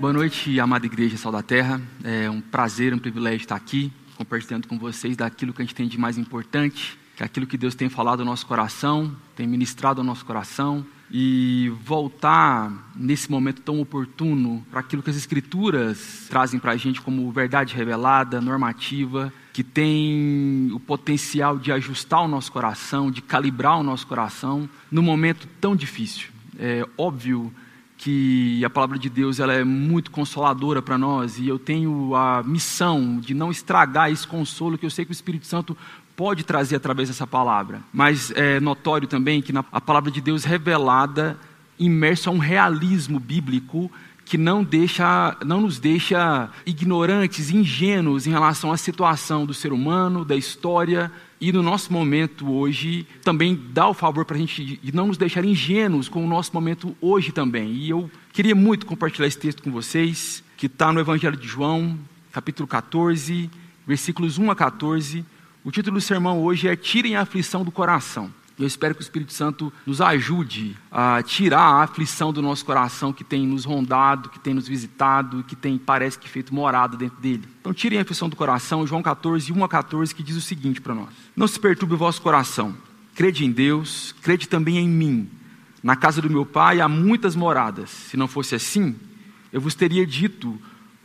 Boa noite, amada igreja Sal da Terra. É um prazer, um privilégio estar aqui, compartilhando com vocês daquilo que a gente tem de mais importante, que é aquilo que Deus tem falado ao nosso coração, tem ministrado ao nosso coração, e voltar nesse momento tão oportuno para aquilo que as Escrituras trazem para a gente como verdade revelada, normativa, que tem o potencial de ajustar o nosso coração, de calibrar o nosso coração num momento tão difícil. É óbvio que a palavra de Deus ela é muito consoladora para nós e eu tenho a missão de não estragar esse consolo que eu sei que o Espírito Santo pode trazer através dessa palavra. Mas é notório também que na, a palavra de Deus revelada imersa a um realismo bíblico que não, deixa, não nos deixa ignorantes, ingênuos em relação à situação do ser humano, da história e no nosso momento hoje também dá o favor para a gente não nos deixar ingênuos com o nosso momento hoje também. E eu queria muito compartilhar esse texto com vocês, que está no Evangelho de João, capítulo 14, versículos 1 a 14. O título do sermão hoje é Tirem a aflição do coração. Eu espero que o Espírito Santo nos ajude a tirar a aflição do nosso coração que tem nos rondado, que tem nos visitado, que tem, parece que, feito morada dentro dele. Então, tirem a aflição do coração, João 14, 1 a 14, que diz o seguinte para nós: Não se perturbe o vosso coração, crede em Deus, crede também em mim. Na casa do meu pai há muitas moradas. Se não fosse assim, eu vos teria dito,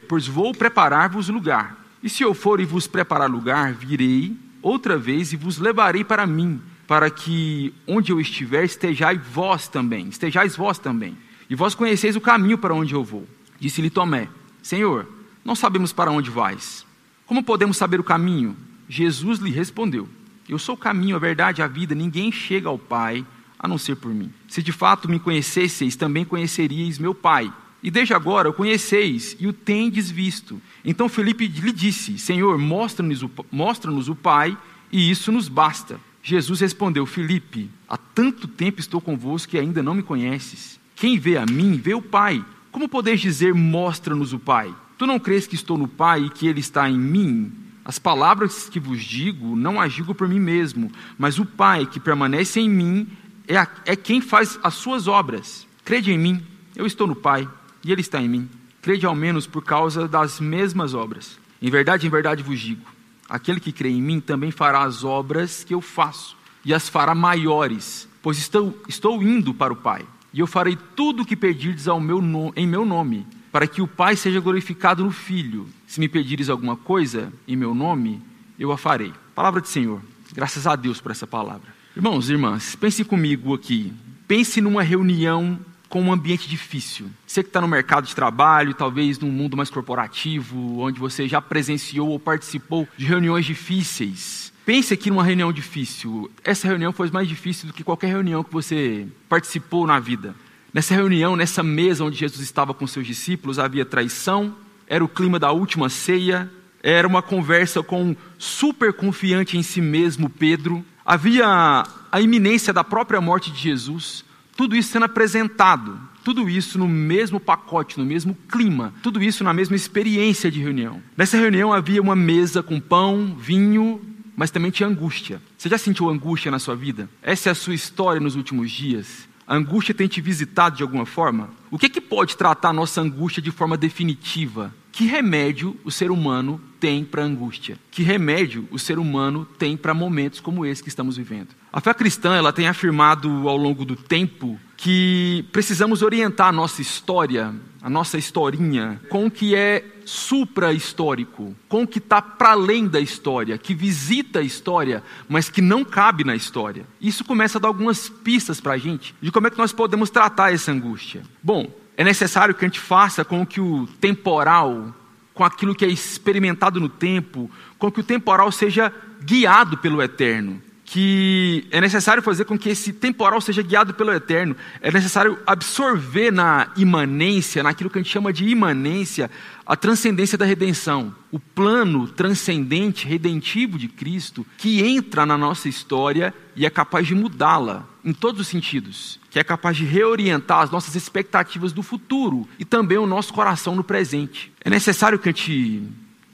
pois vou preparar-vos lugar. E se eu for e vos preparar lugar, virei outra vez e vos levarei para mim para que onde eu estiver estejais vós também, estejais vós também. E vós conheceis o caminho para onde eu vou. Disse-lhe Tomé: Senhor, não sabemos para onde vais. Como podemos saber o caminho? Jesus lhe respondeu: Eu sou o caminho, a verdade a vida. Ninguém chega ao Pai a não ser por mim. Se de fato me conhecesseis, também conheceríeis meu Pai. E desde agora o conheceis e o tendes visto. Então Felipe lhe disse: Senhor, mostra-nos o, mostra o Pai, e isso nos basta. Jesus respondeu: Filipe, há tanto tempo estou convosco e ainda não me conheces. Quem vê a mim, vê o Pai. Como podeis dizer, mostra-nos o Pai? Tu não crês que estou no Pai e que Ele está em mim? As palavras que vos digo, não as digo por mim mesmo, mas o Pai que permanece em mim é, a, é quem faz as suas obras. Crede em mim, eu estou no Pai e Ele está em mim. Crede ao menos por causa das mesmas obras. Em verdade, em verdade vos digo Aquele que crê em mim também fará as obras que eu faço, e as fará maiores, pois estou, estou indo para o Pai. E eu farei tudo o que pedirdes ao meu em meu nome, para que o Pai seja glorificado no Filho. Se me pedires alguma coisa em meu nome, eu a farei. Palavra do Senhor. Graças a Deus por essa palavra. Irmãos e irmãs, pense comigo aqui. Pense numa reunião com um ambiente difícil. Você que está no mercado de trabalho, talvez num mundo mais corporativo, onde você já presenciou ou participou de reuniões difíceis. Pense aqui numa reunião difícil. Essa reunião foi mais difícil do que qualquer reunião que você participou na vida. Nessa reunião, nessa mesa onde Jesus estava com seus discípulos, havia traição, era o clima da última ceia, era uma conversa com um super confiante em si mesmo Pedro, havia a iminência da própria morte de Jesus. Tudo isso sendo apresentado, tudo isso no mesmo pacote, no mesmo clima, tudo isso na mesma experiência de reunião. Nessa reunião havia uma mesa com pão, vinho, mas também tinha angústia. Você já sentiu angústia na sua vida? Essa é a sua história nos últimos dias? A angústia tem te visitado de alguma forma? O que, é que pode tratar a nossa angústia de forma definitiva? Que remédio o ser humano tem para angústia? Que remédio o ser humano tem para momentos como esse que estamos vivendo? A fé cristã ela tem afirmado ao longo do tempo que precisamos orientar a nossa história, a nossa historinha, com o que é supra-histórico, com o que está para além da história, que visita a história, mas que não cabe na história. Isso começa a dar algumas pistas para a gente de como é que nós podemos tratar essa angústia. Bom, é necessário que a gente faça com que o temporal, com aquilo que é experimentado no tempo, com que o temporal seja guiado pelo eterno que é necessário fazer com que esse temporal seja guiado pelo eterno. É necessário absorver na imanência, naquilo que a gente chama de imanência, a transcendência da redenção. O plano transcendente, redentivo de Cristo, que entra na nossa história e é capaz de mudá-la em todos os sentidos. Que é capaz de reorientar as nossas expectativas do futuro e também o nosso coração no presente. É necessário que a gente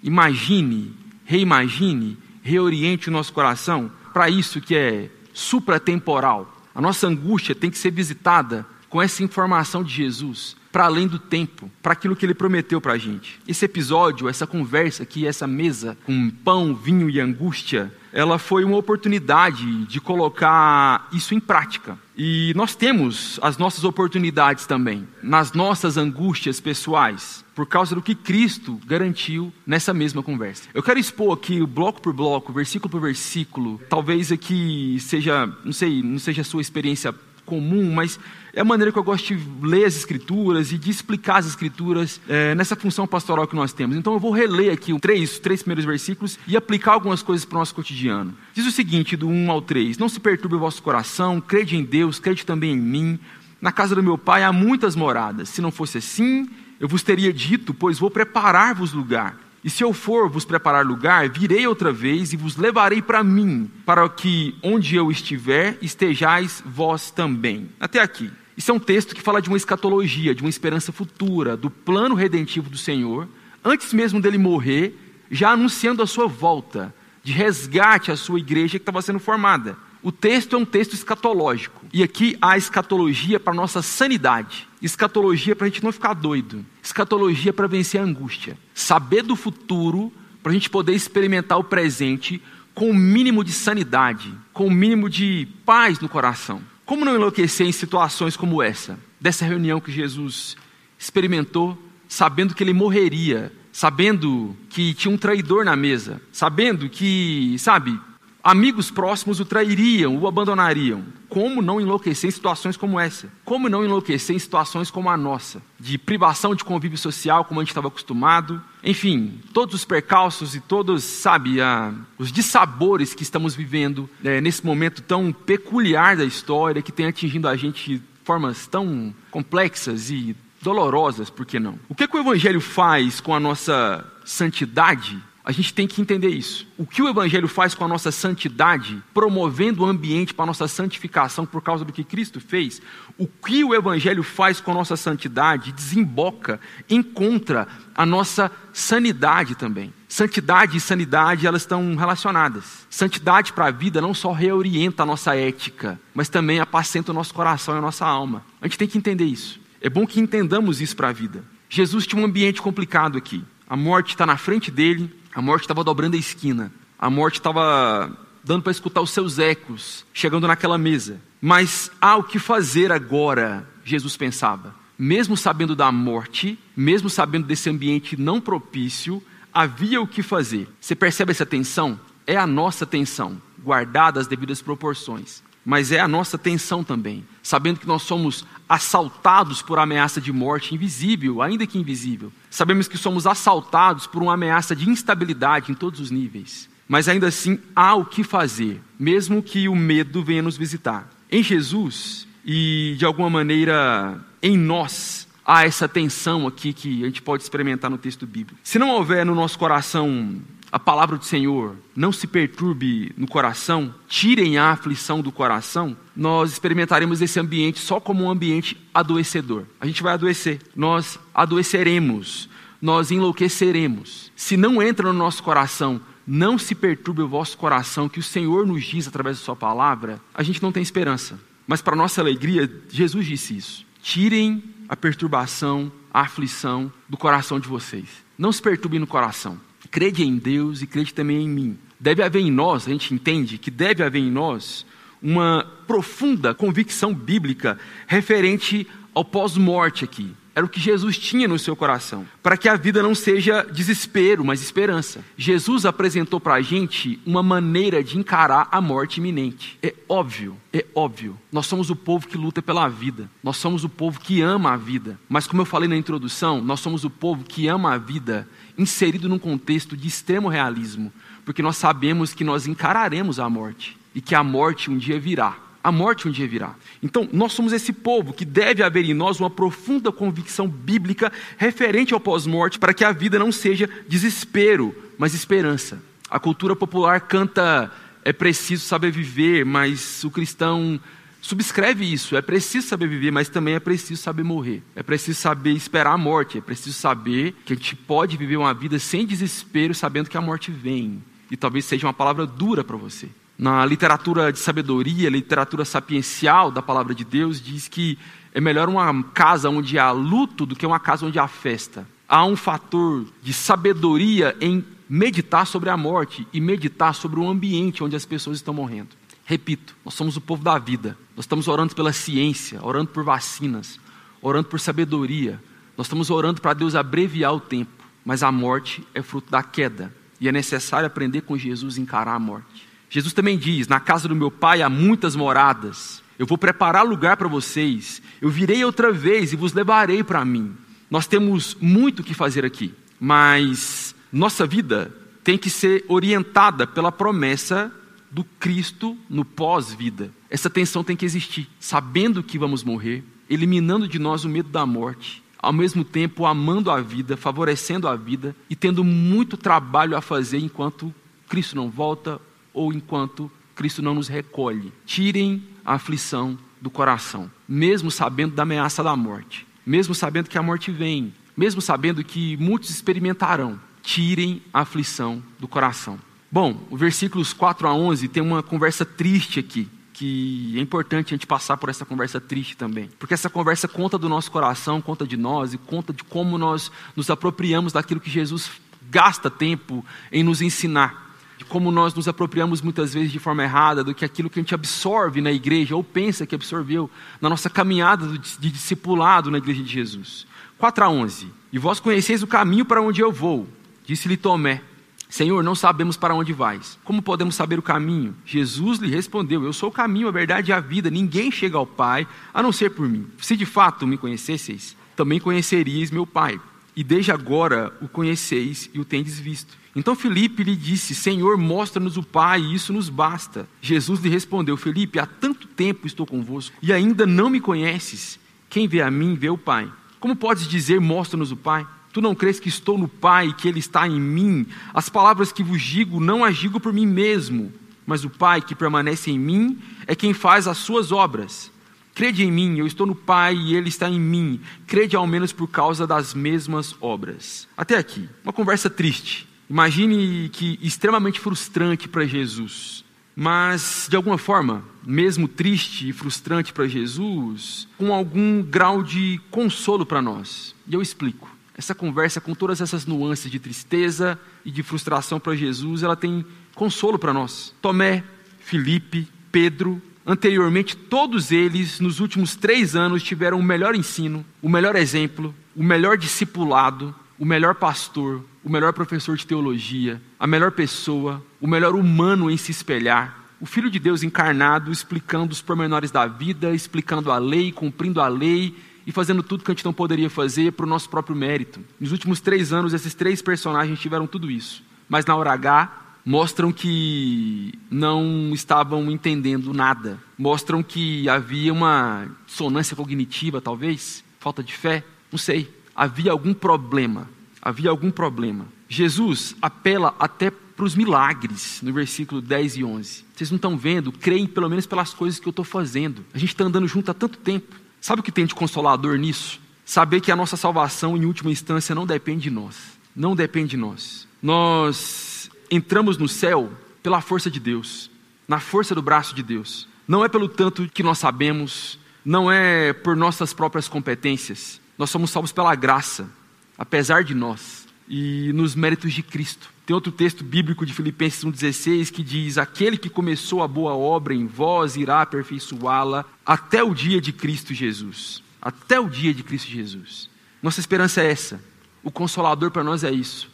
imagine, reimagine, reoriente o nosso coração para isso que é supratemporal. A nossa angústia tem que ser visitada com essa informação de Jesus para além do tempo, para aquilo que ele prometeu para a gente. Esse episódio, essa conversa aqui, essa mesa com pão, vinho e angústia, ela foi uma oportunidade de colocar isso em prática. E nós temos as nossas oportunidades também, nas nossas angústias pessoais, por causa do que Cristo garantiu nessa mesma conversa. Eu quero expor aqui, bloco por bloco, versículo por versículo, talvez aqui seja, não sei, não seja a sua experiência comum, mas é a maneira que eu gosto de ler as escrituras e de explicar as escrituras é, nessa função pastoral que nós temos. Então eu vou reler aqui os três, três primeiros versículos e aplicar algumas coisas para o nosso cotidiano. Diz o seguinte, do 1 ao 3: Não se perturbe o vosso coração, crede em Deus, crede também em mim. Na casa do meu pai há muitas moradas. Se não fosse assim, eu vos teria dito, pois vou preparar-vos lugar. E se eu for vos preparar lugar, virei outra vez e vos levarei para mim, para que onde eu estiver, estejais vós também. Até aqui. Isso é um texto que fala de uma escatologia, de uma esperança futura, do plano redentivo do Senhor, antes mesmo dele morrer, já anunciando a sua volta, de resgate à sua igreja que estava sendo formada. O texto é um texto escatológico. E aqui há escatologia para nossa sanidade. Escatologia para a gente não ficar doido. Escatologia para vencer a angústia. Saber do futuro para a gente poder experimentar o presente com o mínimo de sanidade, com o mínimo de paz no coração. Como não enlouquecer em situações como essa? Dessa reunião que Jesus experimentou, sabendo que ele morreria, sabendo que tinha um traidor na mesa, sabendo que, sabe, Amigos próximos o trairiam, o abandonariam. Como não enlouquecer em situações como essa? Como não enlouquecer em situações como a nossa? De privação de convívio social, como a gente estava acostumado. Enfim, todos os percalços e todos, sabe, a, os dissabores que estamos vivendo é, nesse momento tão peculiar da história, que tem atingido a gente de formas tão complexas e dolorosas, por que não? O que, que o Evangelho faz com a nossa santidade a gente tem que entender isso. O que o Evangelho faz com a nossa santidade, promovendo o ambiente para a nossa santificação por causa do que Cristo fez, o que o Evangelho faz com a nossa santidade desemboca, encontra a nossa sanidade também. Santidade e sanidade, elas estão relacionadas. Santidade para a vida não só reorienta a nossa ética, mas também apacenta o nosso coração e a nossa alma. A gente tem que entender isso. É bom que entendamos isso para a vida. Jesus tinha um ambiente complicado aqui. A morte está na frente dele, a morte estava dobrando a esquina. A morte estava dando para escutar os seus ecos, chegando naquela mesa. Mas há o que fazer agora, Jesus pensava. Mesmo sabendo da morte, mesmo sabendo desse ambiente não propício, havia o que fazer. Você percebe essa tensão? É a nossa tensão, guardada as devidas proporções mas é a nossa tensão também, sabendo que nós somos assaltados por ameaça de morte invisível, ainda que invisível. Sabemos que somos assaltados por uma ameaça de instabilidade em todos os níveis. Mas ainda assim há o que fazer, mesmo que o medo venha nos visitar. Em Jesus e de alguma maneira em nós há essa tensão aqui que a gente pode experimentar no texto bíblico. Se não houver no nosso coração a palavra do Senhor, não se perturbe no coração, tirem a aflição do coração, nós experimentaremos esse ambiente só como um ambiente adoecedor. A gente vai adoecer, nós adoeceremos, nós enlouqueceremos. Se não entra no nosso coração, não se perturbe o vosso coração, que o Senhor nos diz através da Sua palavra, a gente não tem esperança. Mas para nossa alegria, Jesus disse isso. Tirem a perturbação, a aflição do coração de vocês. Não se perturbem no coração crede em Deus e crede também em mim. Deve haver em nós, a gente entende que deve haver em nós uma profunda convicção bíblica referente ao pós-morte aqui. Era o que Jesus tinha no seu coração, para que a vida não seja desespero, mas esperança. Jesus apresentou para a gente uma maneira de encarar a morte iminente. É óbvio, é óbvio. Nós somos o povo que luta pela vida, nós somos o povo que ama a vida. Mas, como eu falei na introdução, nós somos o povo que ama a vida inserido num contexto de extremo realismo, porque nós sabemos que nós encararemos a morte e que a morte um dia virá. A morte um dia virá. Então, nós somos esse povo que deve haver em nós uma profunda convicção bíblica referente ao pós-morte, para que a vida não seja desespero, mas esperança. A cultura popular canta é preciso saber viver, mas o cristão subscreve isso. É preciso saber viver, mas também é preciso saber morrer. É preciso saber esperar a morte. É preciso saber que a gente pode viver uma vida sem desespero, sabendo que a morte vem. E talvez seja uma palavra dura para você. Na literatura de sabedoria, literatura sapiencial da palavra de Deus, diz que é melhor uma casa onde há luto do que uma casa onde há festa. Há um fator de sabedoria em meditar sobre a morte e meditar sobre o ambiente onde as pessoas estão morrendo. Repito, nós somos o povo da vida. Nós estamos orando pela ciência, orando por vacinas, orando por sabedoria. Nós estamos orando para Deus abreviar o tempo. Mas a morte é fruto da queda. E é necessário aprender com Jesus a encarar a morte. Jesus também diz: Na casa do meu pai há muitas moradas. Eu vou preparar lugar para vocês. Eu virei outra vez e vos levarei para mim. Nós temos muito que fazer aqui, mas nossa vida tem que ser orientada pela promessa do Cristo no pós-vida. Essa tensão tem que existir, sabendo que vamos morrer, eliminando de nós o medo da morte, ao mesmo tempo amando a vida, favorecendo a vida e tendo muito trabalho a fazer enquanto Cristo não volta ou enquanto Cristo não nos recolhe. Tirem a aflição do coração, mesmo sabendo da ameaça da morte, mesmo sabendo que a morte vem, mesmo sabendo que muitos experimentarão. Tirem a aflição do coração. Bom, os versículos 4 a 11 tem uma conversa triste aqui, que é importante a gente passar por essa conversa triste também. Porque essa conversa conta do nosso coração, conta de nós e conta de como nós nos apropriamos daquilo que Jesus gasta tempo em nos ensinar. De como nós nos apropriamos muitas vezes de forma errada do que aquilo que a gente absorve na igreja ou pensa que absorveu na nossa caminhada de discipulado na igreja de Jesus. 4 a 11. E vós conheceis o caminho para onde eu vou, disse-lhe Tomé. Senhor, não sabemos para onde vais. Como podemos saber o caminho? Jesus lhe respondeu: Eu sou o caminho, a verdade e a vida. Ninguém chega ao Pai a não ser por mim. Se de fato me conhecesseis, também conheceríeis meu Pai. E desde agora o conheceis e o tendes visto. Então Felipe lhe disse: Senhor, mostra-nos o Pai, e isso nos basta. Jesus lhe respondeu: Felipe, há tanto tempo estou convosco e ainda não me conheces. Quem vê a mim, vê o Pai. Como podes dizer: Mostra-nos o Pai? Tu não crês que estou no Pai que Ele está em mim? As palavras que vos digo, não as digo por mim mesmo, mas o Pai que permanece em mim é quem faz as suas obras. Crede em mim, eu estou no Pai e Ele está em mim. Crede ao menos por causa das mesmas obras. Até aqui, uma conversa triste. Imagine que extremamente frustrante para Jesus. Mas, de alguma forma, mesmo triste e frustrante para Jesus, com algum grau de consolo para nós. E eu explico essa conversa com todas essas nuances de tristeza e de frustração para Jesus, ela tem consolo para nós. Tomé, Felipe, Pedro, anteriormente todos eles, nos últimos três anos, tiveram o melhor ensino, o melhor exemplo, o melhor discipulado, o melhor pastor, o melhor professor de teologia, a melhor pessoa, o melhor humano em se espelhar. O Filho de Deus encarnado, explicando os pormenores da vida, explicando a lei, cumprindo a lei e fazendo tudo que a gente não poderia fazer para o nosso próprio mérito. Nos últimos três anos, esses três personagens tiveram tudo isso. Mas na hora H, mostram que não estavam entendendo nada. Mostram que havia uma dissonância cognitiva, talvez, falta de fé, não sei. Havia algum problema. Havia algum problema. Jesus apela até para os milagres, no versículo 10 e 11. Vocês não estão vendo? Creem pelo menos pelas coisas que eu estou fazendo. A gente está andando junto há tanto tempo. Sabe o que tem de consolador nisso? Saber que a nossa salvação, em última instância, não depende de nós. Não depende de nós. Nós entramos no céu pela força de Deus, na força do braço de Deus. Não é pelo tanto que nós sabemos, não é por nossas próprias competências. Nós somos salvos pela graça, apesar de nós, e nos méritos de Cristo. Tem outro texto bíblico de Filipenses 1,16 que diz: Aquele que começou a boa obra em vós irá aperfeiçoá-la até o dia de Cristo Jesus. Até o dia de Cristo Jesus. Nossa esperança é essa. O consolador para nós é isso.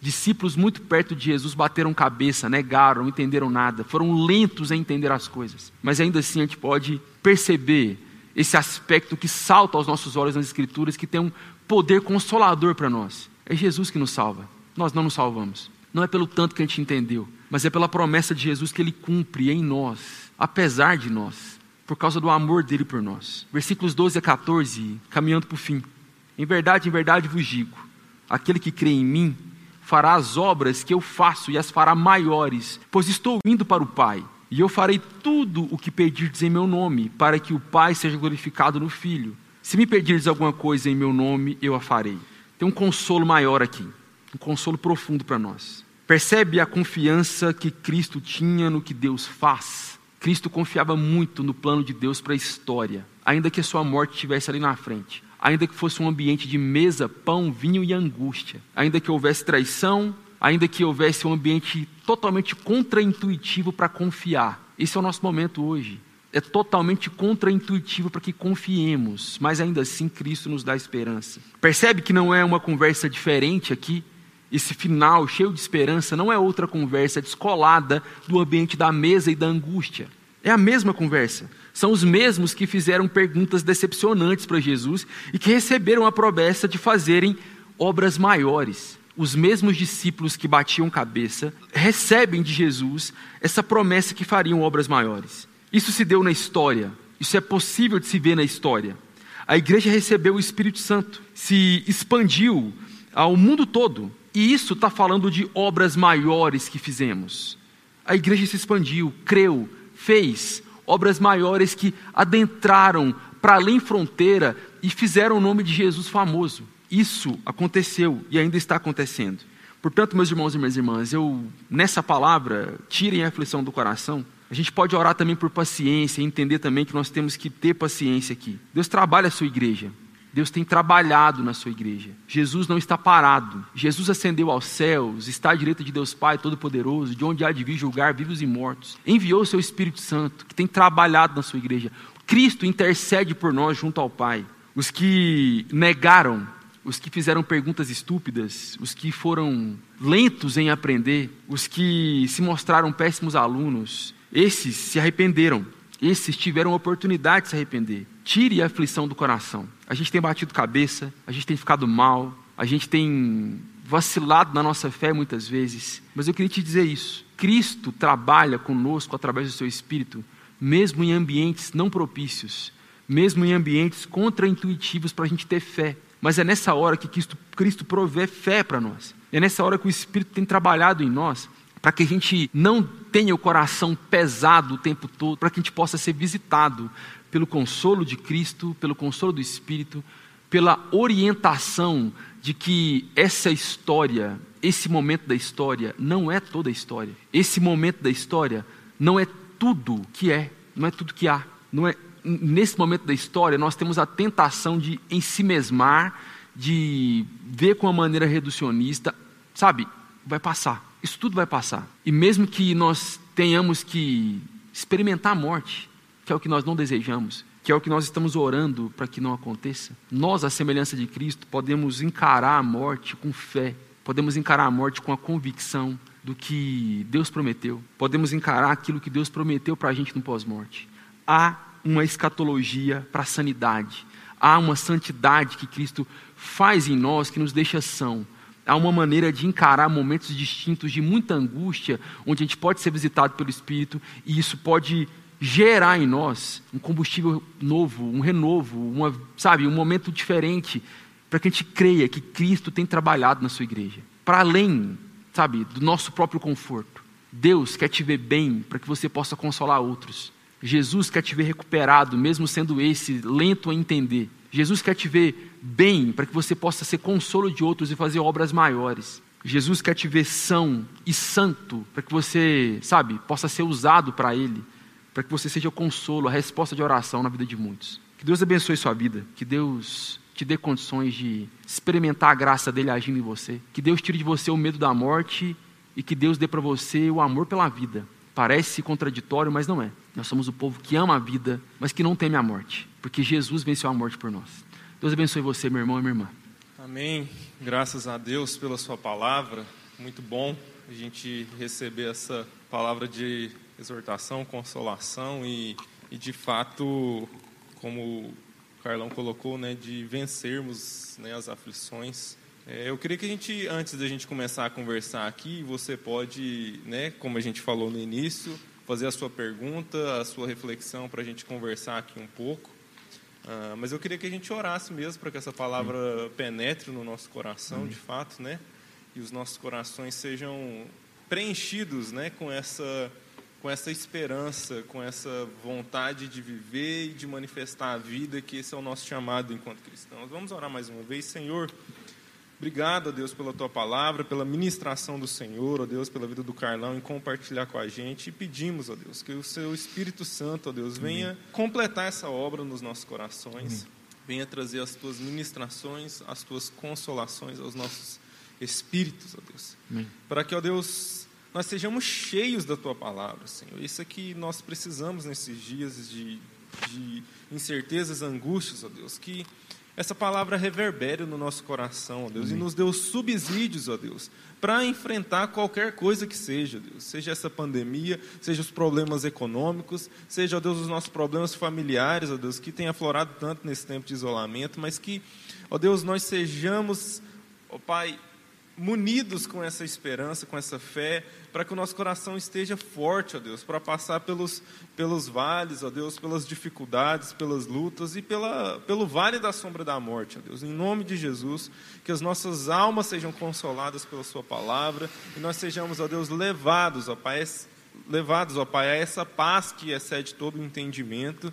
Discípulos muito perto de Jesus bateram cabeça, negaram, não entenderam nada, foram lentos a entender as coisas. Mas ainda assim a gente pode perceber esse aspecto que salta aos nossos olhos nas Escrituras, que tem um poder consolador para nós. É Jesus que nos salva nós não nos salvamos. Não é pelo tanto que a gente entendeu, mas é pela promessa de Jesus que ele cumpre em nós, apesar de nós, por causa do amor dele por nós. Versículos 12 a 14, caminhando para o fim. Em verdade, em verdade vos digo: aquele que crê em mim fará as obras que eu faço e as fará maiores, pois estou indo para o Pai. E eu farei tudo o que pedirdes em meu nome, para que o Pai seja glorificado no Filho. Se me pedirdes alguma coisa em meu nome, eu a farei. Tem um consolo maior aqui um consolo profundo para nós. Percebe a confiança que Cristo tinha no que Deus faz? Cristo confiava muito no plano de Deus para a história, ainda que a sua morte estivesse ali na frente, ainda que fosse um ambiente de mesa, pão, vinho e angústia, ainda que houvesse traição, ainda que houvesse um ambiente totalmente contraintuitivo para confiar. Esse é o nosso momento hoje. É totalmente contraintuitivo para que confiemos, mas ainda assim Cristo nos dá esperança. Percebe que não é uma conversa diferente aqui? Esse final cheio de esperança não é outra conversa descolada do ambiente da mesa e da angústia. É a mesma conversa. São os mesmos que fizeram perguntas decepcionantes para Jesus e que receberam a promessa de fazerem obras maiores os mesmos discípulos que batiam cabeça recebem de Jesus essa promessa que fariam obras maiores. Isso se deu na história, isso é possível de se ver na história. A igreja recebeu o Espírito Santo, se expandiu ao mundo todo, e isso está falando de obras maiores que fizemos. A igreja se expandiu, creu, fez obras maiores que adentraram para além fronteira e fizeram o nome de Jesus famoso. Isso aconteceu e ainda está acontecendo. Portanto, meus irmãos e minhas irmãs, eu nessa palavra, tirem a aflição do coração. A gente pode orar também por paciência e entender também que nós temos que ter paciência aqui. Deus trabalha a sua igreja. Deus tem trabalhado na sua igreja. Jesus não está parado. Jesus ascendeu aos céus, está à direita de Deus Pai Todo-Poderoso, de onde há de vir julgar vivos e mortos. Enviou o seu Espírito Santo, que tem trabalhado na sua igreja. Cristo intercede por nós junto ao Pai. Os que negaram os que fizeram perguntas estúpidas, os que foram lentos em aprender, os que se mostraram péssimos alunos, esses se arrependeram, esses tiveram a oportunidade de se arrepender. Tire a aflição do coração. A gente tem batido cabeça, a gente tem ficado mal, a gente tem vacilado na nossa fé muitas vezes, mas eu queria te dizer isso. Cristo trabalha conosco através do seu Espírito, mesmo em ambientes não propícios, mesmo em ambientes contraintuitivos para a gente ter fé. Mas é nessa hora que Cristo, Cristo provê fé para nós. É nessa hora que o Espírito tem trabalhado em nós, para que a gente não tenha o coração pesado o tempo todo, para que a gente possa ser visitado pelo consolo de Cristo, pelo consolo do Espírito, pela orientação de que essa história, esse momento da história, não é toda a história. Esse momento da história não é tudo que é, não é tudo que há, não é nesse momento da história, nós temos a tentação de em si mesmar, de ver com uma maneira reducionista, sabe? Vai passar. Isso tudo vai passar. E mesmo que nós tenhamos que experimentar a morte, que é o que nós não desejamos, que é o que nós estamos orando para que não aconteça, nós, à semelhança de Cristo, podemos encarar a morte com fé, podemos encarar a morte com a convicção do que Deus prometeu, podemos encarar aquilo que Deus prometeu para a gente no pós-morte. Há uma escatologia para a sanidade. Há uma santidade que Cristo faz em nós que nos deixa são. Há uma maneira de encarar momentos distintos de muita angústia, onde a gente pode ser visitado pelo Espírito e isso pode gerar em nós um combustível novo, um renovo, uma, sabe, um momento diferente para que a gente creia que Cristo tem trabalhado na sua igreja. Para além, sabe, do nosso próprio conforto. Deus quer te ver bem para que você possa consolar outros. Jesus quer te ver recuperado, mesmo sendo esse lento a entender. Jesus quer te ver bem, para que você possa ser consolo de outros e fazer obras maiores. Jesus quer te ver são e santo, para que você, sabe, possa ser usado para Ele, para que você seja o consolo, a resposta de oração na vida de muitos. Que Deus abençoe sua vida, que Deus te dê condições de experimentar a graça dele agindo em você, que Deus tire de você o medo da morte e que Deus dê para você o amor pela vida. Parece contraditório, mas não é. Nós somos o povo que ama a vida, mas que não teme a morte, porque Jesus venceu a morte por nós. Deus abençoe você, meu irmão e minha irmã. Amém. Graças a Deus pela sua palavra. Muito bom a gente receber essa palavra de exortação, consolação e, e de fato, como o Carlão colocou, né, de vencermos né, as aflições é, eu queria que a gente, antes da gente começar a conversar aqui, você pode, né, como a gente falou no início, fazer a sua pergunta, a sua reflexão para a gente conversar aqui um pouco. Ah, mas eu queria que a gente orasse mesmo para que essa palavra penetre no nosso coração, de fato, né? E os nossos corações sejam preenchidos, né, com essa com essa esperança, com essa vontade de viver e de manifestar a vida, que esse é o nosso chamado enquanto cristãos. Vamos orar mais uma vez, Senhor. Obrigado, ó Deus, pela tua palavra, pela ministração do Senhor, ó Deus, pela vida do Carlão, em compartilhar com a gente. E pedimos, ó Deus, que o seu Espírito Santo, ó Deus, venha Amém. completar essa obra nos nossos corações. Amém. Venha trazer as tuas ministrações, as tuas consolações aos nossos espíritos, ó Deus. Amém. Para que, ó Deus, nós sejamos cheios da tua palavra, Senhor. Isso é que nós precisamos nesses dias de, de incertezas, angústias, ó Deus. Que essa palavra reverbere no nosso coração, ó Deus, Amém. e nos dê os subsídios, ó Deus, para enfrentar qualquer coisa que seja, Deus. Seja essa pandemia, seja os problemas econômicos, seja, ó Deus, os nossos problemas familiares, ó Deus, que tem aflorado tanto nesse tempo de isolamento, mas que, ó Deus, nós sejamos, ó Pai, munidos com essa esperança, com essa fé, para que o nosso coração esteja forte, ó Deus, para passar pelos, pelos vales, ó Deus, pelas dificuldades, pelas lutas e pela, pelo vale da sombra da morte, ó Deus. Em nome de Jesus, que as nossas almas sejam consoladas pela Sua palavra e nós sejamos, ó Deus, levados, ó Pai, levados, ó Pai, a essa paz que excede todo o entendimento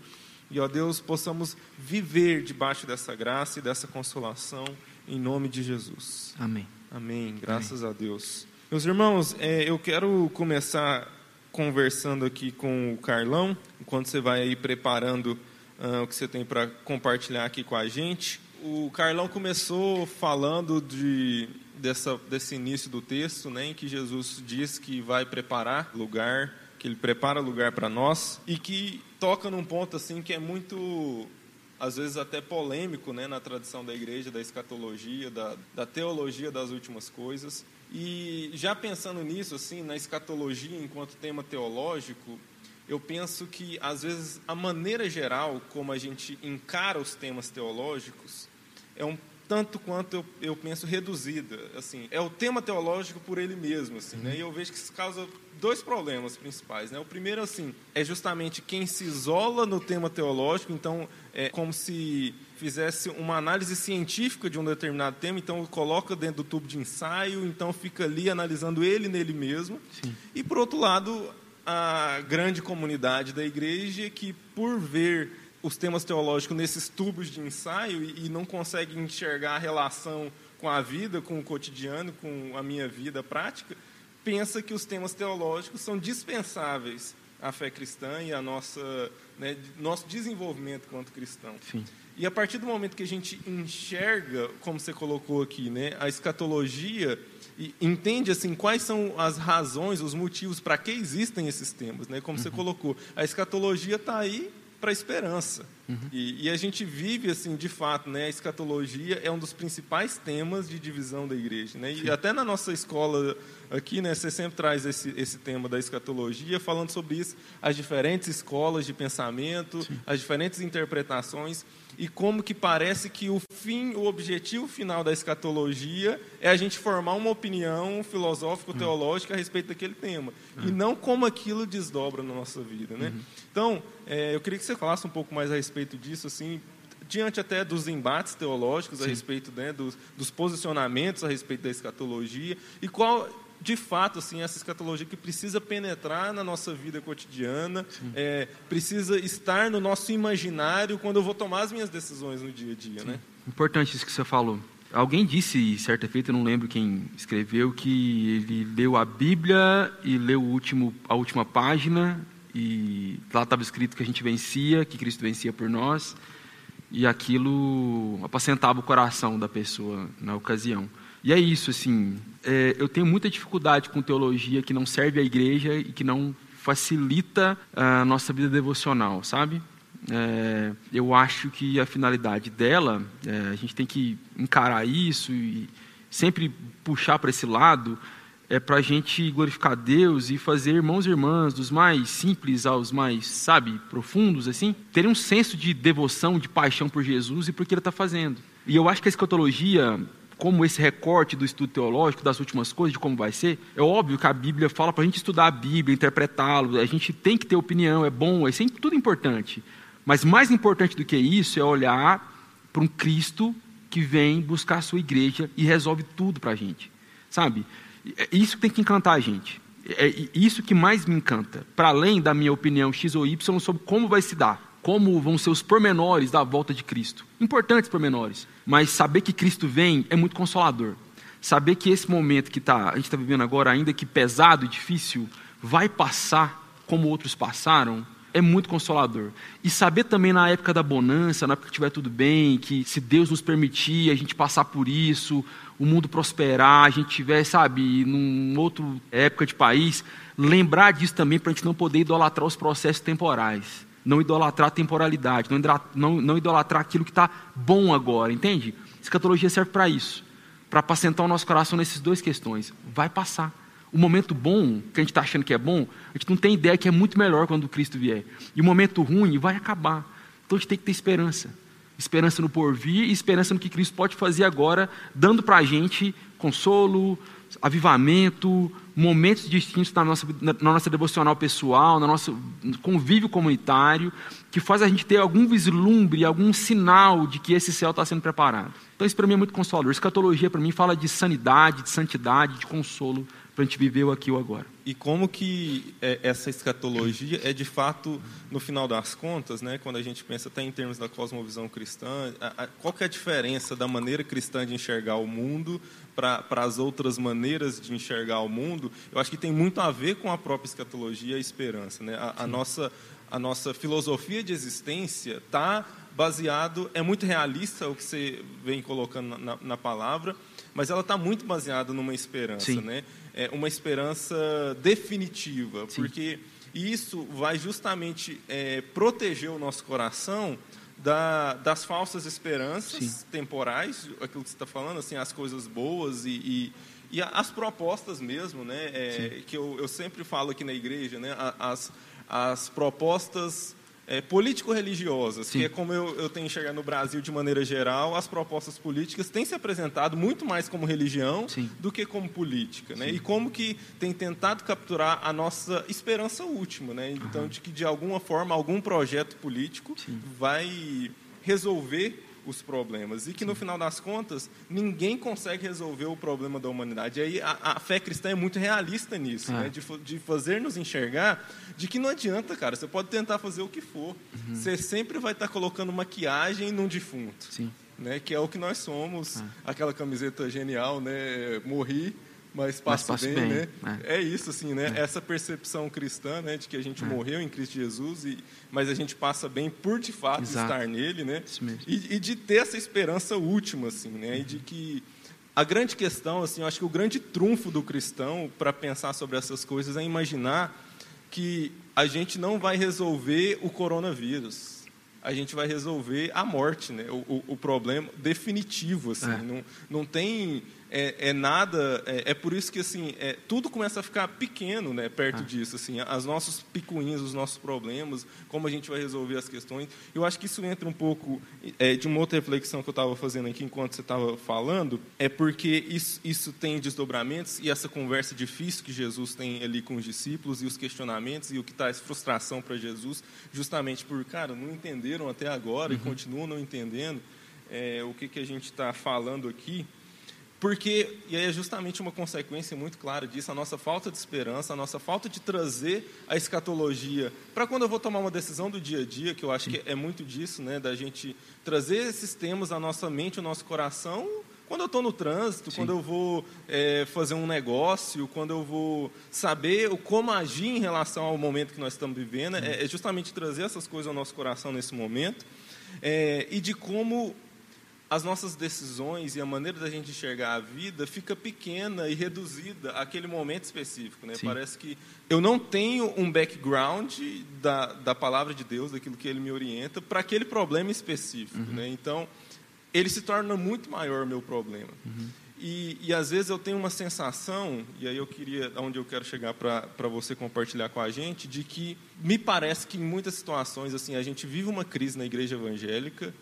e, ó Deus, possamos viver debaixo dessa graça e dessa consolação, em nome de Jesus. Amém. Amém. Graças Amém. a Deus. Meus irmãos, é, eu quero começar conversando aqui com o Carlão, enquanto você vai aí preparando uh, o que você tem para compartilhar aqui com a gente. O Carlão começou falando de, dessa, desse início do texto, né, em que Jesus diz que vai preparar lugar, que ele prepara lugar para nós, e que toca num ponto assim que é muito às vezes até polêmico né, na tradição da igreja, da escatologia, da, da teologia das últimas coisas. E já pensando nisso, assim, na escatologia enquanto tema teológico, eu penso que, às vezes, a maneira geral como a gente encara os temas teológicos é um tanto quanto eu, eu penso reduzida. Assim, é o tema teológico por ele mesmo, assim, né? E eu vejo que isso causa dois problemas principais, né? O primeiro, assim, é justamente quem se isola no tema teológico, então é como se fizesse uma análise científica de um determinado tema, então coloca dentro do tubo de ensaio, então fica ali analisando ele nele mesmo. Sim. E por outro lado, a grande comunidade da igreja que por ver os temas teológicos nesses tubos de ensaio e, e não consegue enxergar a relação com a vida, com o cotidiano, com a minha vida prática, pensa que os temas teológicos são dispensáveis à fé cristã e à nossa né, nosso desenvolvimento quanto cristão. Sim. E a partir do momento que a gente enxerga, como você colocou aqui, né, a escatologia e entende assim quais são as razões, os motivos para que existem esses temas, né? Como uhum. você colocou, a escatologia está aí para a esperança. Uhum. E, e, a gente vive, assim, de fato, né, a escatologia é um dos principais temas de divisão da igreja. Né? E até na nossa escola aqui, né, você sempre traz esse, esse tema da escatologia, falando sobre isso, as diferentes escolas de pensamento, Sim. as diferentes interpretações e como que parece que o fim, o objetivo final da escatologia é a gente formar uma opinião filosófico-teológica a respeito daquele tema, e uhum. não como aquilo desdobra na nossa vida. Né? Uhum. Então, é, eu queria que você falasse um pouco mais a respeito disso, assim, diante até dos embates teológicos Sim. a respeito né, dos, dos posicionamentos a respeito da escatologia, e qual de fato, assim, essa escatologia que precisa penetrar na nossa vida cotidiana, é, precisa estar no nosso imaginário quando eu vou tomar as minhas decisões no dia a dia, né? Importante isso que você falou. Alguém disse, certa feita, não lembro quem escreveu, que ele leu a Bíblia e leu último, a última página e lá estava escrito que a gente vencia, que Cristo vencia por nós e aquilo apacentava o coração da pessoa na ocasião. E é isso, assim, é, eu tenho muita dificuldade com teologia que não serve à igreja e que não facilita a nossa vida devocional, sabe? É, eu acho que a finalidade dela, é, a gente tem que encarar isso e sempre puxar para esse lado, é para a gente glorificar Deus e fazer irmãos e irmãs, dos mais simples aos mais, sabe, profundos, assim, terem um senso de devoção, de paixão por Jesus e por que Ele está fazendo. E eu acho que a escatologia, como esse recorte do estudo teológico, das últimas coisas, de como vai ser, é óbvio que a Bíblia fala para a gente estudar a Bíblia, interpretá-lo, a gente tem que ter opinião, é bom, é sempre tudo importante. Mas mais importante do que isso é olhar para um Cristo que vem buscar a sua igreja e resolve tudo para a gente. Sabe? É isso que tem que encantar a gente. É isso que mais me encanta. Para além da minha opinião X ou Y sobre como vai se dar, como vão ser os pormenores da volta de Cristo. Importantes pormenores Mas saber que Cristo vem é muito consolador. Saber que esse momento que tá, a gente está vivendo agora, ainda que pesado e difícil, vai passar como outros passaram, é muito consolador. E saber também na época da bonança, na época que estiver tudo bem, que se Deus nos permitir a gente passar por isso, o mundo prosperar, a gente tiver, sabe, numa outra época de país, lembrar disso também para a gente não poder idolatrar os processos temporais. Não idolatrar a temporalidade, não, não, idolatrar aquilo que está bom agora, entende? Escatologia serve para isso, para apacentar o nosso coração nessas duas questões. Vai passar. O momento bom, que a gente está achando que é bom, a gente não tem ideia que é muito melhor quando Cristo vier. E o momento ruim vai acabar. Então a gente tem que ter esperança. Esperança no porvir e esperança no que Cristo pode fazer agora, dando para a gente consolo, avivamento, momentos distintos na nossa, na nossa devocional pessoal, no nosso convívio comunitário, que faz a gente ter algum vislumbre, algum sinal de que esse céu está sendo preparado. Então isso para mim é muito consolador. Escatologia para mim fala de sanidade, de santidade, de consolo para a gente viver o aqui ou agora. E como que é, essa escatologia é de fato, no final das contas, né, quando a gente pensa até em termos da cosmovisão cristã, a, a, qual que é a diferença da maneira cristã de enxergar o mundo para as outras maneiras de enxergar o mundo? Eu acho que tem muito a ver com a própria escatologia e a esperança. Né? A, a nossa, a nossa filosofia de existência está baseado, é muito realista o que você vem colocando na, na palavra, mas ela está muito baseada numa esperança, Sim. né? É uma esperança definitiva, Sim. porque isso vai justamente é, proteger o nosso coração da, das falsas esperanças Sim. temporais, aquilo que você está falando, assim, as coisas boas e, e, e as propostas mesmo, né? É, que eu, eu sempre falo aqui na igreja, né? As, as propostas é, político-religiosas, que é como eu, eu tenho enxergado no Brasil de maneira geral, as propostas políticas têm se apresentado muito mais como religião Sim. do que como política, né? E como que tem tentado capturar a nossa esperança última, né? Então, uhum. de que de alguma forma algum projeto político vai resolver os problemas. E que, no final das contas, ninguém consegue resolver o problema da humanidade. E aí a, a fé cristã é muito realista nisso, é. né? de, de fazer nos enxergar de que não adianta, cara. Você pode tentar fazer o que for. Uhum. Você sempre vai estar colocando maquiagem num defunto. Sim. Né? Que é o que nós somos. É. Aquela camiseta genial, né? Morri mas passa, bem, bem, né? É. é. isso, assim, né? É. Essa percepção cristã, né, de que a gente é. morreu em Cristo Jesus, e, mas a gente passa bem por de fato Exato. estar nele, né? E, e, de ter essa esperança última, assim, né? Uhum. E de que a grande questão, assim, eu acho que o grande trunfo do cristão para pensar sobre essas coisas é imaginar que a gente não vai resolver o coronavírus a gente vai resolver a morte, né? o, o, o problema definitivo. Assim. É. Não, não tem é, é nada. É, é, por isso que assim é, tudo começa a ficar pequeno, né, perto ah. disso. Assim, as nossos picuinhos, os nossos problemas, como a gente vai resolver as questões. Eu acho que isso entra um pouco é, de uma outra reflexão que eu estava fazendo aqui enquanto você estava falando, é porque isso, isso tem desdobramentos e essa conversa difícil que Jesus tem ali com os discípulos e os questionamentos e o que traz frustração para Jesus, justamente por cara não entenderam até agora uhum. e continuam não entendendo é, o que, que a gente está falando aqui. Porque, e aí é justamente uma consequência muito clara disso, a nossa falta de esperança, a nossa falta de trazer a escatologia para quando eu vou tomar uma decisão do dia a dia, que eu acho que é muito disso, né, da gente trazer esses temas à nossa mente, ao nosso coração, quando eu estou no trânsito, Sim. quando eu vou é, fazer um negócio, quando eu vou saber o, como agir em relação ao momento que nós estamos vivendo, é, é, justamente trazer essas coisas ao nosso coração nesse momento, é, e de como as nossas decisões e a maneira da gente enxergar a vida fica pequena e reduzida àquele momento específico. Né? Parece que eu não tenho um background da, da palavra de Deus, daquilo que ele me orienta, para aquele problema específico. Uhum. Né? Então, ele se torna muito maior o meu problema. Uhum. E, e, às vezes eu tenho uma sensação, e aí eu queria, onde eu quero chegar para você compartilhar com a gente, de que me parece que em muitas situações assim a gente vive uma crise na igreja evangélica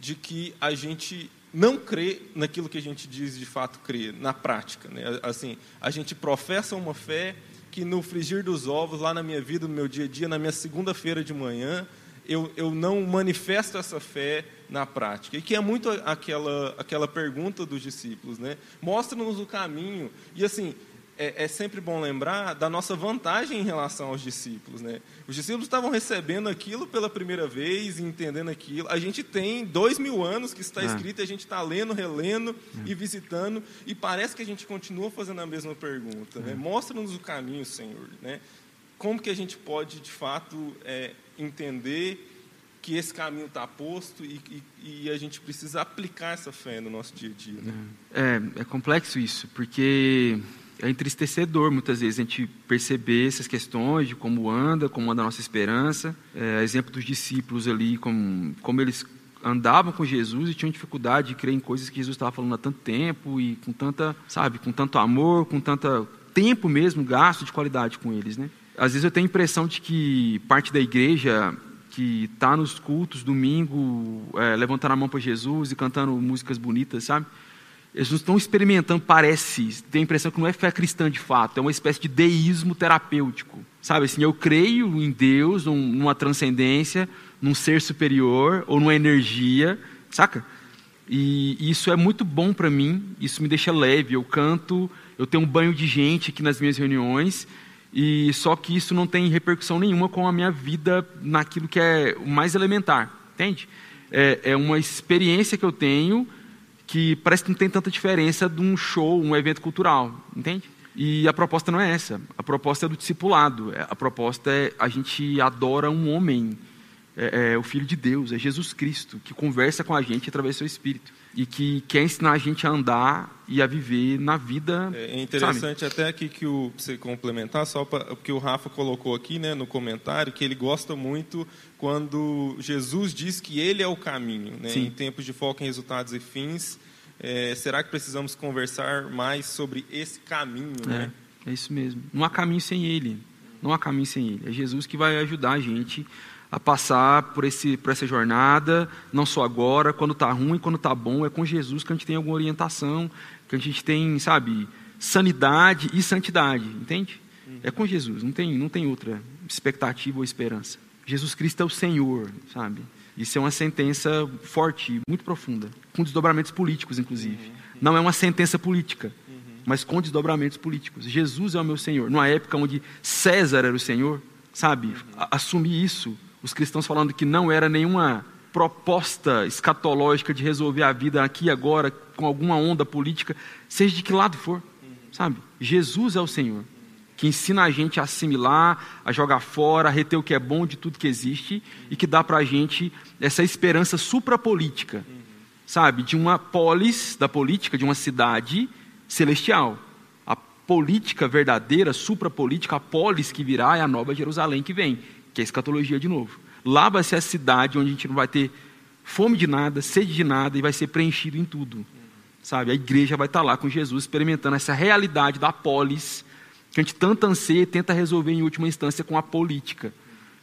de que a gente não crê naquilo que a gente diz de fato crer, na prática. Né? Assim, a gente professa uma fé que no frigir dos ovos, lá na minha vida, no meu dia a dia, na minha segunda-feira de manhã, eu, eu não manifesto essa fé na prática. E que é muito aquela, aquela pergunta dos discípulos, né? Mostra-nos o caminho. E assim, é, é, sempre bom lembrar da nossa vantagem em relação aos discípulos. Né? Os discípulos estavam recebendo aquilo pela primeira vez, entendendo aquilo. A gente tem dois mil anos que está é. escrito, e a gente está lendo, relendo é. e visitando, e parece que a gente continua fazendo a mesma pergunta. Né? É. Mostra-nos o caminho, Senhor. Né? Como que a gente pode, de fato, é, entender que esse caminho está posto e, e, e, a gente precisa aplicar essa fé no nosso dia a dia. Né? É, é complexo isso, porque é entristecedor muitas vezes a gente perceber essas questões de como anda, como anda a nossa esperança. É, exemplo dos discípulos ali, como, como eles andavam com Jesus e tinham dificuldade de crer em coisas que Jesus estava falando há tanto tempo e com tanta, sabe, com tanto amor, com tanto tempo mesmo gasto de qualidade com eles, né? Às vezes eu tenho a impressão de que parte da igreja que está nos cultos domingo, é, levantando a mão para Jesus e cantando músicas bonitas, sabe? Eles não estão experimentando, parece, tem a impressão que não é fé cristã de fato, é uma espécie de deísmo terapêutico. Sabe assim, eu creio em Deus, numa transcendência, num ser superior ou numa energia, saca? E isso é muito bom para mim, isso me deixa leve. Eu canto, eu tenho um banho de gente aqui nas minhas reuniões, e só que isso não tem repercussão nenhuma com a minha vida naquilo que é o mais elementar, entende? É, é uma experiência que eu tenho que parece que não tem tanta diferença de um show, um evento cultural, entende? E a proposta não é essa. A proposta é do discipulado. É, a proposta é a gente adora um homem, é, é, o Filho de Deus, é Jesus Cristo, que conversa com a gente através do seu Espírito e que quer ensinar a gente a andar e a viver na vida. É interessante sabe? até aqui que o você complementar só para que o Rafa colocou aqui, né, no comentário, que ele gosta muito quando Jesus diz que ele é o caminho, né, em tempos de foco em resultados e fins. É, será que precisamos conversar mais sobre esse caminho, é, né? É isso mesmo. Não há caminho sem ele. Não há caminho sem ele. É Jesus que vai ajudar a gente a passar por, esse, por essa jornada, não só agora, quando está ruim, quando está bom, é com Jesus que a gente tem alguma orientação, que a gente tem, sabe, sanidade e santidade, entende? É com Jesus, não tem, não tem outra expectativa ou esperança. Jesus Cristo é o Senhor, sabe? Isso é uma sentença forte, muito profunda, com desdobramentos políticos, inclusive. Não é uma sentença política, mas com desdobramentos políticos. Jesus é o meu Senhor. Numa época onde César era o Senhor, sabe? Assumir isso os cristãos falando que não era nenhuma proposta escatológica de resolver a vida aqui e agora com alguma onda política, seja de que lado for, sabe? Jesus é o Senhor que ensina a gente a assimilar, a jogar fora, a reter o que é bom de tudo que existe e que dá para a gente essa esperança suprapolítica, sabe? De uma polis, da política, de uma cidade celestial. A política verdadeira, suprapolítica, a polis que virá é a nova Jerusalém que vem, que é a escatologia de novo. Lá vai ser a cidade onde a gente não vai ter fome de nada, sede de nada e vai ser preenchido em tudo. Sabe? A igreja vai estar lá com Jesus experimentando essa realidade da polis que a gente tanto anseia e tenta resolver em última instância com a política.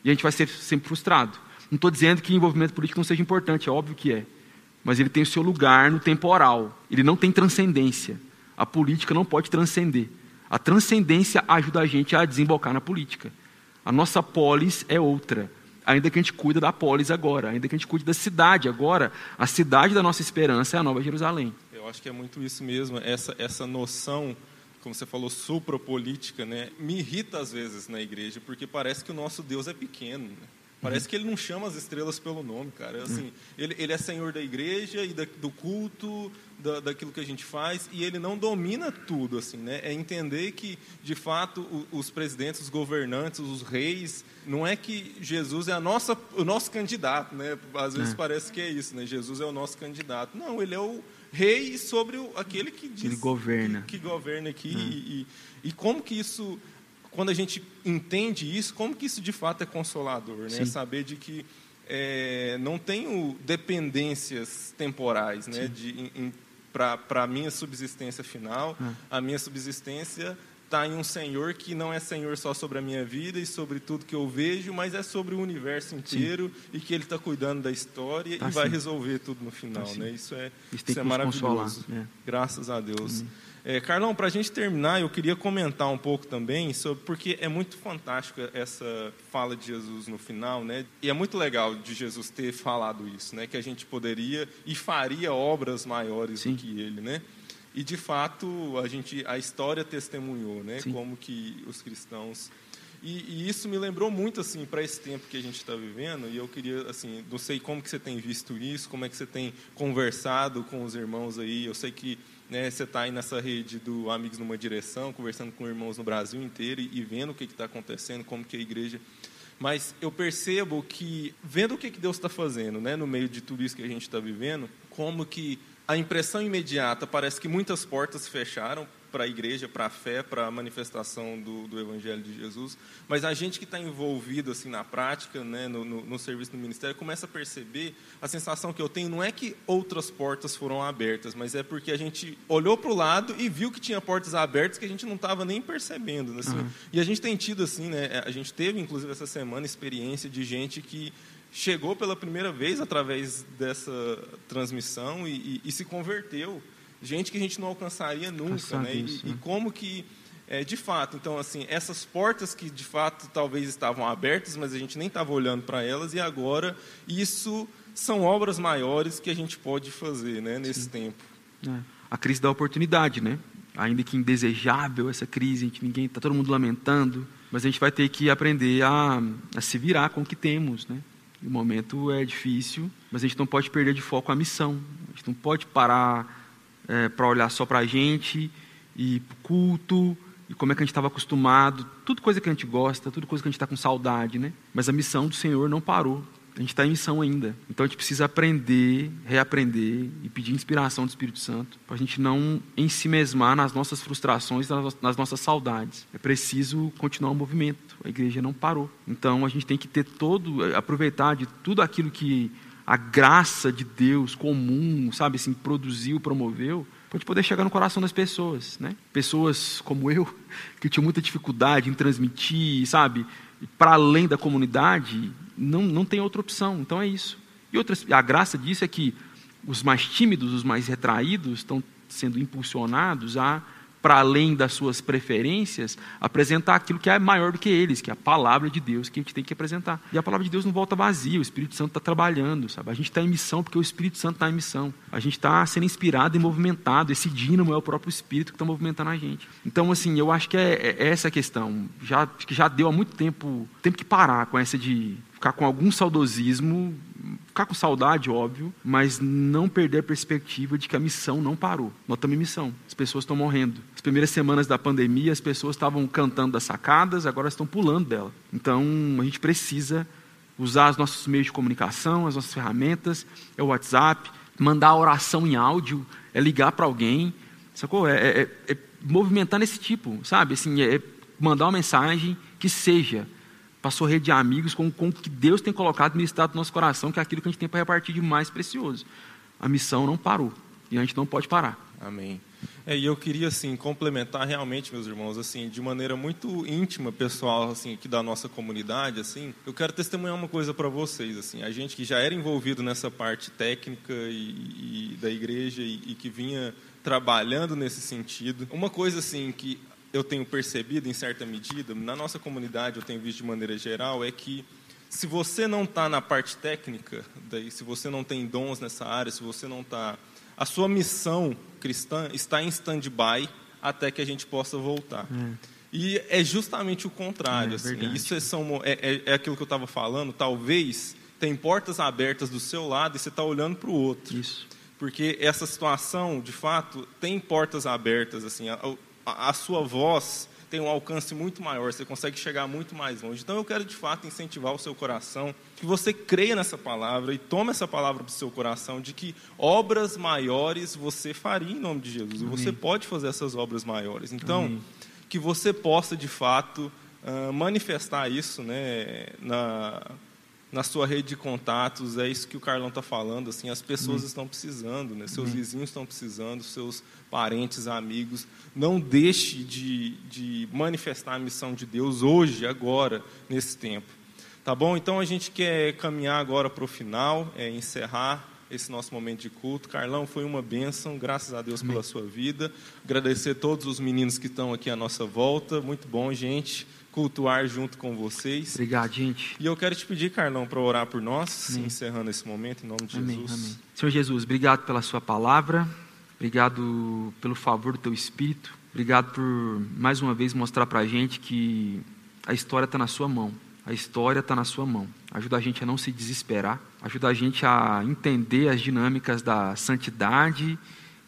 E a gente vai ser sempre frustrado. Não estou dizendo que envolvimento político não seja importante, é óbvio que é. Mas ele tem o seu lugar no temporal. Ele não tem transcendência. A política não pode transcender. A transcendência ajuda a gente a desembocar na política. A nossa polis é outra. Ainda que a gente cuida da polis agora, ainda que a gente cuide da cidade agora, a cidade da nossa esperança é a Nova Jerusalém. Eu acho que é muito isso mesmo, essa, essa noção, como você falou, supropolítica, né? me irrita às vezes na igreja, porque parece que o nosso Deus é pequeno. Né? Parece que ele não chama as estrelas pelo nome, cara. É assim, ele, ele é senhor da igreja e da, do culto, da, daquilo que a gente faz, e ele não domina tudo, assim, né? É entender que, de fato, o, os presidentes, os governantes, os reis, não é que Jesus é a nossa, o nosso candidato, né? Às vezes é. parece que é isso, né? Jesus é o nosso candidato. Não, ele é o rei sobre o, aquele que diz, ele governa, que, que governa aqui. É. E, e, e como que isso quando a gente entende isso, como que isso de fato é consolador, né? Sim. Saber de que é, não tenho dependências temporais, né? Para a minha subsistência final, hum. a minha subsistência está em um Senhor que não é Senhor só sobre a minha vida e sobre tudo que eu vejo, mas é sobre o universo inteiro sim. e que Ele está cuidando da história tá e vai resolver tudo no final, tá né? Isso é, isso, isso é maravilhoso. É. Graças a Deus. Uhum. É, Carlão, para a gente terminar, eu queria comentar um pouco também sobre porque é muito fantástico essa fala de Jesus no final, né? E é muito legal de Jesus ter falado isso, né? Que a gente poderia e faria obras maiores Sim. do que ele, né? E de fato a gente a história testemunhou, né, Sim. como que os cristãos e, e isso me lembrou muito assim para esse tempo que a gente está vivendo. E eu queria assim, não sei como que você tem visto isso, como é que você tem conversado com os irmãos aí. Eu sei que né, você está aí nessa rede do Amigos numa Direção, conversando com irmãos no Brasil inteiro e, e vendo o que está acontecendo, como que a igreja mas eu percebo que, vendo o que, que Deus está fazendo, né, no meio de tudo isso que a gente está vivendo, como que a impressão imediata parece que muitas portas fecharam para a igreja, para a fé, para a manifestação do, do, Evangelho de Jesus. Mas a gente que está envolvido assim na prática, né, no, no, no, serviço do ministério, começa a perceber a sensação que eu tenho não é que outras portas foram abertas, mas é porque a gente olhou para o lado e viu que tinha portas abertas que a gente não estava nem percebendo. Assim. Uhum. E a gente tem tido assim, né, a gente teve inclusive essa semana experiência de gente que chegou pela primeira vez através dessa transmissão e, e, e se converteu gente que a gente não alcançaria nunca, né? Isso, e, né? e, como que, é, de fato, então, assim, essas portas que de fato talvez estavam abertas, mas a gente nem estava olhando para elas, e agora isso são obras maiores que a gente pode fazer, né, nesse Sim. tempo. É. A crise da oportunidade, né? Ainda que indesejável essa crise, que ninguém está todo mundo lamentando, mas a gente vai ter que aprender a, a se virar com o que temos, né? O momento é difícil, mas a gente não pode perder de foco a missão. A gente não pode parar é, para olhar só para a gente e para o culto e como é que a gente estava acostumado, tudo coisa que a gente gosta, tudo coisa que a gente está com saudade, né? Mas a missão do Senhor não parou. A gente está em missão ainda. Então a gente precisa aprender, reaprender e pedir inspiração do Espírito Santo para a gente não em si mesmar nas nossas frustrações, nas nossas saudades. É preciso continuar o movimento. A igreja não parou. Então a gente tem que ter todo, aproveitar de tudo aquilo que a graça de Deus comum, sabe, assim, produziu, promoveu, para a gente poder chegar no coração das pessoas, né? Pessoas como eu, que tinham muita dificuldade em transmitir, sabe, para além da comunidade, não, não tem outra opção, então é isso. E outras, a graça disso é que os mais tímidos, os mais retraídos, estão sendo impulsionados a para além das suas preferências, apresentar aquilo que é maior do que eles, que é a palavra de Deus que a gente tem que apresentar. E a palavra de Deus não volta vazia, o Espírito Santo está trabalhando, sabe? A gente está em missão porque o Espírito Santo está em missão. A gente está sendo inspirado e movimentado. Esse dínamo é o próprio Espírito que está movimentando a gente. Então, assim, eu acho que é, é essa a questão. Já, que já deu há muito tempo, tempo que parar com essa de ficar com algum saudosismo ficar com saudade, óbvio, mas não perder a perspectiva de que a missão não parou. Nós estamos em missão. As pessoas estão morrendo. As primeiras semanas da pandemia, as pessoas estavam cantando das sacadas, agora estão pulando dela. Então, a gente precisa usar os nossos meios de comunicação, as nossas ferramentas, é o WhatsApp, mandar a oração em áudio, é ligar para alguém, sacou? É, é, é, movimentar nesse tipo, sabe? Assim, é mandar uma mensagem que seja para rede de amigos com, com o que Deus tem colocado no estado do nosso coração, que é aquilo que a gente tem para repartir de mais precioso. A missão não parou e a gente não pode parar. Amém. É, e eu queria assim complementar realmente, meus irmãos, assim, de maneira muito íntima, pessoal, assim, aqui da nossa comunidade, assim, eu quero testemunhar uma coisa para vocês, assim, a gente que já era envolvido nessa parte técnica e, e da igreja e, e que vinha trabalhando nesse sentido. Uma coisa assim que eu tenho percebido em certa medida, na nossa comunidade eu tenho visto de maneira geral, é que se você não está na parte técnica, daí, se você não tem dons nessa área, se você não está. A sua missão cristã está em stand-by até que a gente possa voltar. É. E é justamente o contrário. É, assim, isso é, são, é, é, é aquilo que eu estava falando. Talvez tem portas abertas do seu lado e você está olhando para o outro. Isso. Porque essa situação, de fato, tem portas abertas. assim a, sua voz tem um alcance muito maior, você consegue chegar muito mais longe. Então eu quero de fato incentivar o seu coração, que você creia nessa palavra e tome essa palavra para o seu coração de que obras maiores você faria em nome de Jesus. Amém. Você pode fazer essas obras maiores. Então, Amém. que você possa de fato uh, manifestar isso né, na, na sua rede de contatos, é isso que o Carlão está falando, assim, as pessoas uhum. estão precisando, né? seus uhum. vizinhos estão precisando, seus parentes, amigos, não deixe de, de manifestar a missão de Deus hoje, agora, nesse tempo. Tá bom? Então a gente quer caminhar agora para o final, é, encerrar esse nosso momento de culto. Carlão, foi uma bênção, graças a Deus Amém. pela sua vida. Agradecer a todos os meninos que estão aqui à nossa volta. Muito bom, gente cultuar junto com vocês. Obrigado, gente. E eu quero te pedir, Carlão, para orar por nós, Amém. encerrando esse momento, em nome de Amém. Jesus. Amém. Senhor Jesus, obrigado pela sua palavra. Obrigado pelo favor do teu Espírito. Obrigado por mais uma vez mostrar para a gente que a história está na sua mão. A história está na sua mão. Ajuda a gente a não se desesperar. Ajuda a gente a entender as dinâmicas da santidade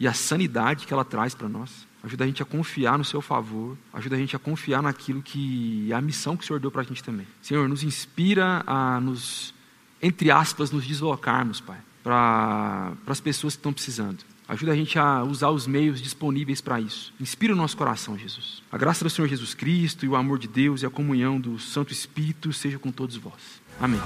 e a sanidade que ela traz para nós. Ajuda a gente a confiar no seu favor. Ajuda a gente a confiar naquilo que é a missão que o Senhor deu para a gente também. Senhor, nos inspira a nos, entre aspas, nos deslocarmos, Pai, para as pessoas que estão precisando. Ajuda a gente a usar os meios disponíveis para isso. Inspira o nosso coração, Jesus. A graça do Senhor Jesus Cristo e o amor de Deus e a comunhão do Santo Espírito seja com todos vós. Amém.